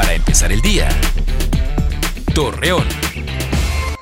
Para empezar el día. Torreón.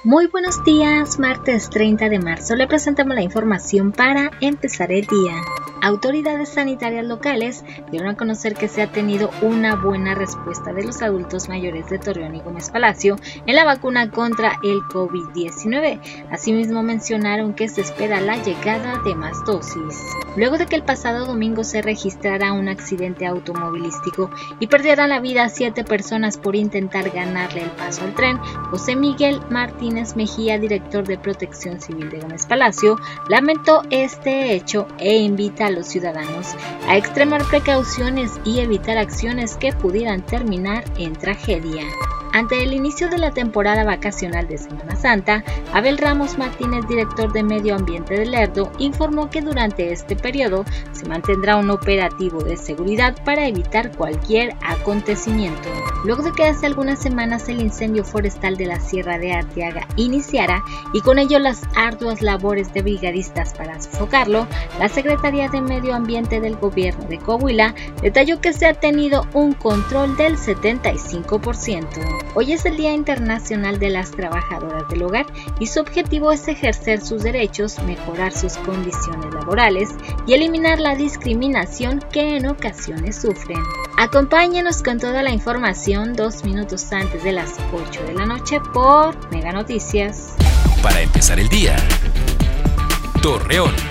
Muy buenos días, martes 30 de marzo le presentamos la información para empezar el día. Autoridades sanitarias locales dieron a conocer que se ha tenido una buena respuesta de los adultos mayores de Torreón y Gómez Palacio en la vacuna contra el COVID-19. Asimismo mencionaron que se espera la llegada de más dosis. Luego de que el pasado domingo se registrara un accidente automovilístico y perdieran la vida siete personas por intentar ganarle el paso al tren, José Miguel Martínez Mejía, director de Protección Civil de Gómez Palacio, lamentó este hecho e invita a los ciudadanos a extremar precauciones y evitar acciones que pudieran terminar en tragedia. Ante el inicio de la temporada vacacional de Semana Santa, Abel Ramos Martínez, director de Medio Ambiente de Lerdo, informó que durante este periodo se mantendrá un operativo de seguridad para evitar cualquier acontecimiento. Luego de que hace algunas semanas el incendio forestal de la Sierra de Arteaga iniciara y con ello las arduas labores de brigadistas para sofocarlo, la Secretaría de Medio Ambiente del Gobierno de Coahuila detalló que se ha tenido un control del 75%. Hoy es el Día Internacional de las Trabajadoras del Hogar y su objetivo es ejercer sus derechos, mejorar sus condiciones laborales y eliminar la discriminación que en ocasiones sufren. Acompáñenos con toda la información dos minutos antes de las 8 de la noche por Mega Noticias. Para empezar el día. Torreón.